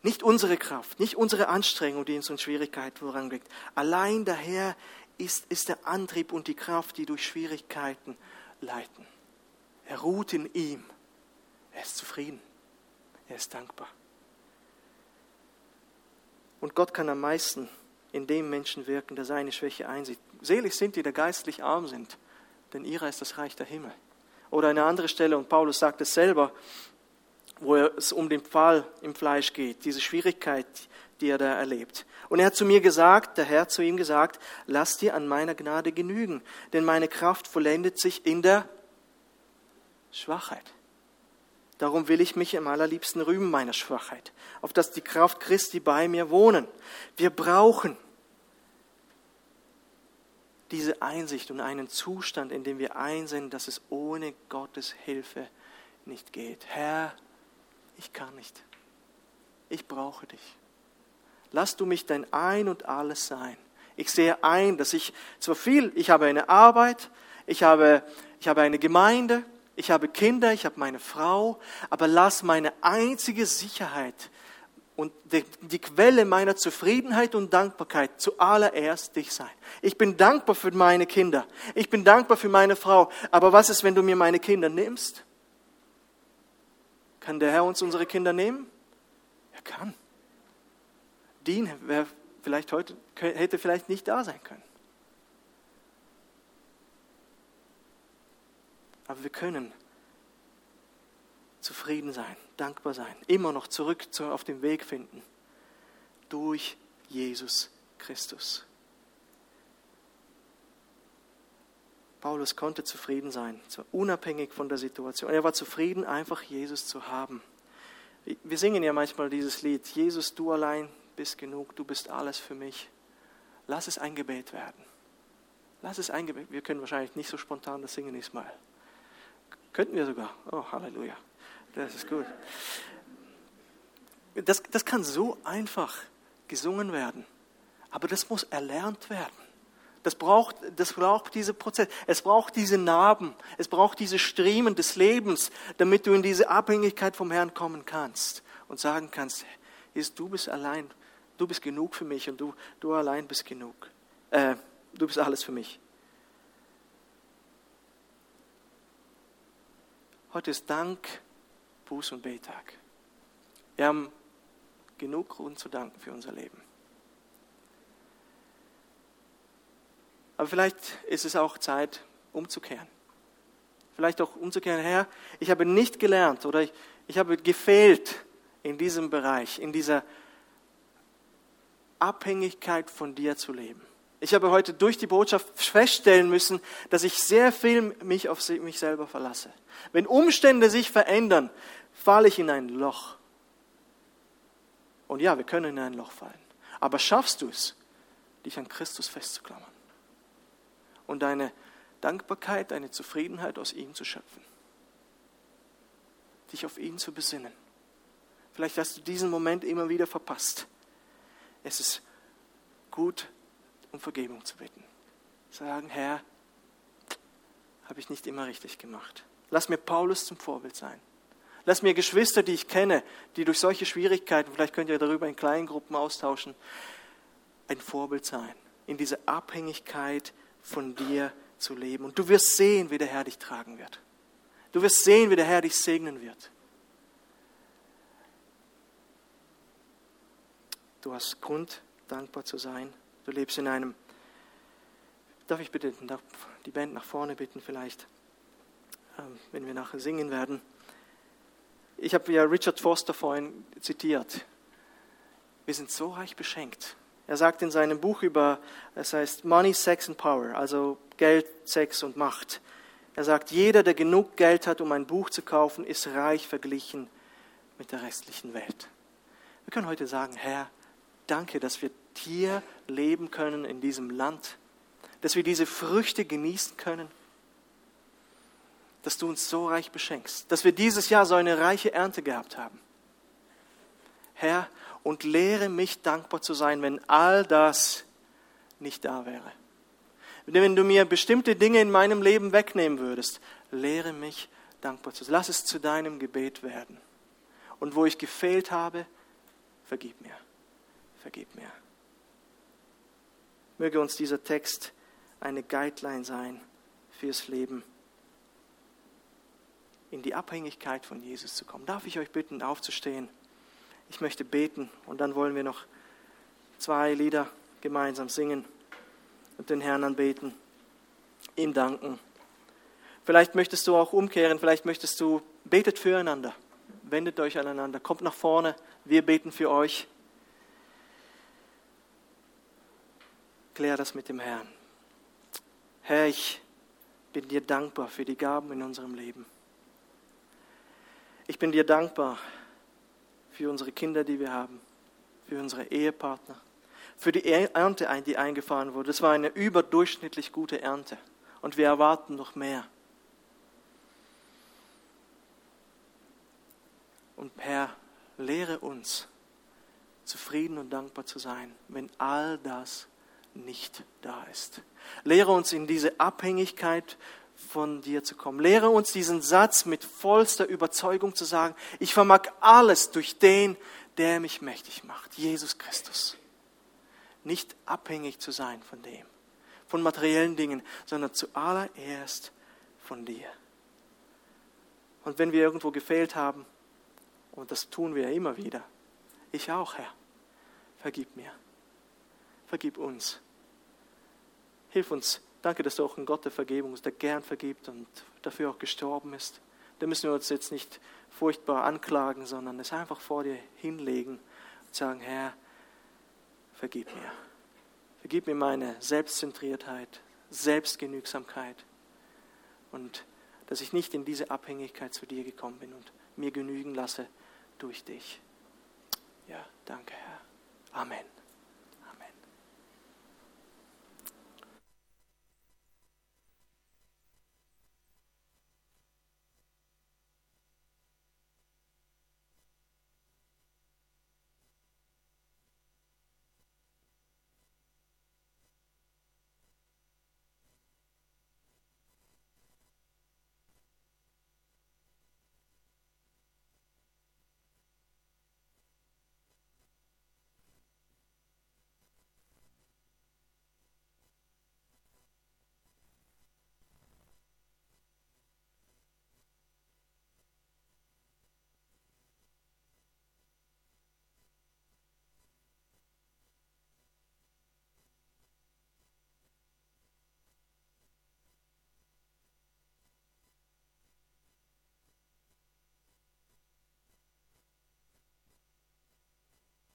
Nicht unsere Kraft, nicht unsere Anstrengung, die uns in Schwierigkeiten voranbringt. Allein daher ist, ist der Antrieb und die Kraft, die durch Schwierigkeiten leiten. Er ruht in ihm. Er ist zufrieden. Er ist dankbar. Und Gott kann am meisten in dem Menschen wirken, der seine Schwäche einsieht. Selig sind die, die geistlich arm sind, denn ihrer ist das Reich der Himmel. Oder eine andere Stelle, und Paulus sagt es selber, wo es um den Pfahl im Fleisch geht, diese Schwierigkeit, die er da erlebt. Und er hat zu mir gesagt, der Herr zu ihm gesagt, lass dir an meiner Gnade genügen, denn meine Kraft vollendet sich in der Schwachheit. Darum will ich mich am allerliebsten rühmen meiner Schwachheit, auf dass die Kraft Christi bei mir wohnen. Wir brauchen diese Einsicht und einen Zustand, in dem wir einsehen, dass es ohne Gottes Hilfe nicht geht. Herr, ich kann nicht. Ich brauche dich. Lass du mich dein Ein und alles sein. Ich sehe ein, dass ich zwar viel, ich habe eine Arbeit, ich habe, ich habe eine Gemeinde, ich habe Kinder, ich habe meine Frau, aber lass meine einzige Sicherheit und die, die, Quelle meiner Zufriedenheit und Dankbarkeit zuallererst dich sein. Ich bin dankbar für meine Kinder. Ich bin dankbar für meine Frau. Aber was ist, wenn du mir meine Kinder nimmst? Kann der Herr uns unsere Kinder nehmen? Er kann. Dean wäre vielleicht heute, hätte vielleicht nicht da sein können. Aber wir können zufrieden sein, dankbar sein, immer noch zurück auf den Weg finden durch Jesus Christus. Paulus konnte zufrieden sein, zwar unabhängig von der Situation. Er war zufrieden, einfach Jesus zu haben. Wir singen ja manchmal dieses Lied, Jesus, du allein bist genug, du bist alles für mich. Lass es ein Gebet werden. Lass es ein Gebet. Wir können wahrscheinlich nicht so spontan das singen diesmal. Könnten wir sogar. Oh, Halleluja. Das ist gut. Das, das kann so einfach gesungen werden, aber das muss erlernt werden. Das braucht, das braucht diese Prozess. Es braucht diese Narben. Es braucht diese Striemen des Lebens, damit du in diese Abhängigkeit vom Herrn kommen kannst und sagen kannst, Jesus, du bist allein. Du bist genug für mich und du, du allein bist genug. Äh, du bist alles für mich. Heute ist Dank, Buß- und Betag. Wir haben genug Grund zu danken für unser Leben. Aber vielleicht ist es auch Zeit, umzukehren. Vielleicht auch umzukehren, Herr, ich habe nicht gelernt oder ich, ich habe gefehlt in diesem Bereich, in dieser Abhängigkeit von dir zu leben. Ich habe heute durch die Botschaft feststellen müssen, dass ich sehr viel mich auf mich selber verlasse. Wenn Umstände sich verändern, falle ich in ein Loch. Und ja, wir können in ein Loch fallen. Aber schaffst du es, dich an Christus festzuklammern? und deine Dankbarkeit, deine Zufriedenheit aus ihm zu schöpfen. Dich auf ihn zu besinnen. Vielleicht hast du diesen Moment immer wieder verpasst. Es ist gut, um Vergebung zu bitten. Sagen, Herr, habe ich nicht immer richtig gemacht. Lass mir Paulus zum Vorbild sein. Lass mir Geschwister, die ich kenne, die durch solche Schwierigkeiten, vielleicht könnt ihr darüber in kleinen Gruppen austauschen, ein Vorbild sein. In dieser Abhängigkeit von dir zu leben. Und du wirst sehen, wie der Herr dich tragen wird. Du wirst sehen, wie der Herr dich segnen wird. Du hast Grund, dankbar zu sein. Du lebst in einem. Darf ich bitte die Band nach vorne bitten, vielleicht, ähm, wenn wir nachher singen werden? Ich habe ja Richard Foster vorhin zitiert. Wir sind so reich beschenkt. Er sagt in seinem Buch über, es heißt Money, Sex and Power, also Geld, Sex und Macht. Er sagt, jeder, der genug Geld hat, um ein Buch zu kaufen, ist reich verglichen mit der restlichen Welt. Wir können heute sagen, Herr, danke, dass wir hier leben können in diesem Land, dass wir diese Früchte genießen können. dass du uns so reich beschenkst, dass wir dieses Jahr so eine reiche Ernte gehabt haben. Herr, und lehre mich dankbar zu sein, wenn all das nicht da wäre. Wenn du mir bestimmte Dinge in meinem Leben wegnehmen würdest, lehre mich dankbar zu sein. Lass es zu deinem Gebet werden. Und wo ich gefehlt habe, vergib mir. Vergib mir. Möge uns dieser Text eine Guideline sein fürs Leben, in die Abhängigkeit von Jesus zu kommen. Darf ich euch bitten, aufzustehen? Ich möchte beten und dann wollen wir noch zwei Lieder gemeinsam singen und den Herrn anbeten, ihm danken. Vielleicht möchtest du auch umkehren, vielleicht möchtest du, betet füreinander, wendet euch aneinander, kommt nach vorne, wir beten für euch. Klär das mit dem Herrn. Herr, ich bin dir dankbar für die Gaben in unserem Leben. Ich bin dir dankbar für unsere Kinder, die wir haben, für unsere Ehepartner, für die Ernte, die eingefahren wurde. Das war eine überdurchschnittlich gute Ernte und wir erwarten noch mehr. Und Herr, lehre uns, zufrieden und dankbar zu sein, wenn all das nicht da ist. Lehre uns in diese Abhängigkeit von dir zu kommen. Lehre uns diesen Satz mit vollster Überzeugung zu sagen, ich vermag alles durch den, der mich mächtig macht, Jesus Christus. Nicht abhängig zu sein von dem, von materiellen Dingen, sondern zuallererst von dir. Und wenn wir irgendwo gefehlt haben, und das tun wir immer wieder, ich auch, Herr, vergib mir, vergib uns, hilf uns Danke, dass du auch ein Gott der Vergebung bist, der gern vergibt und dafür auch gestorben ist. Da müssen wir uns jetzt nicht furchtbar anklagen, sondern es einfach vor dir hinlegen und sagen, Herr, vergib mir. Vergib mir meine Selbstzentriertheit, Selbstgenügsamkeit und dass ich nicht in diese Abhängigkeit zu dir gekommen bin und mir genügen lasse durch dich. Ja, danke, Herr. Amen.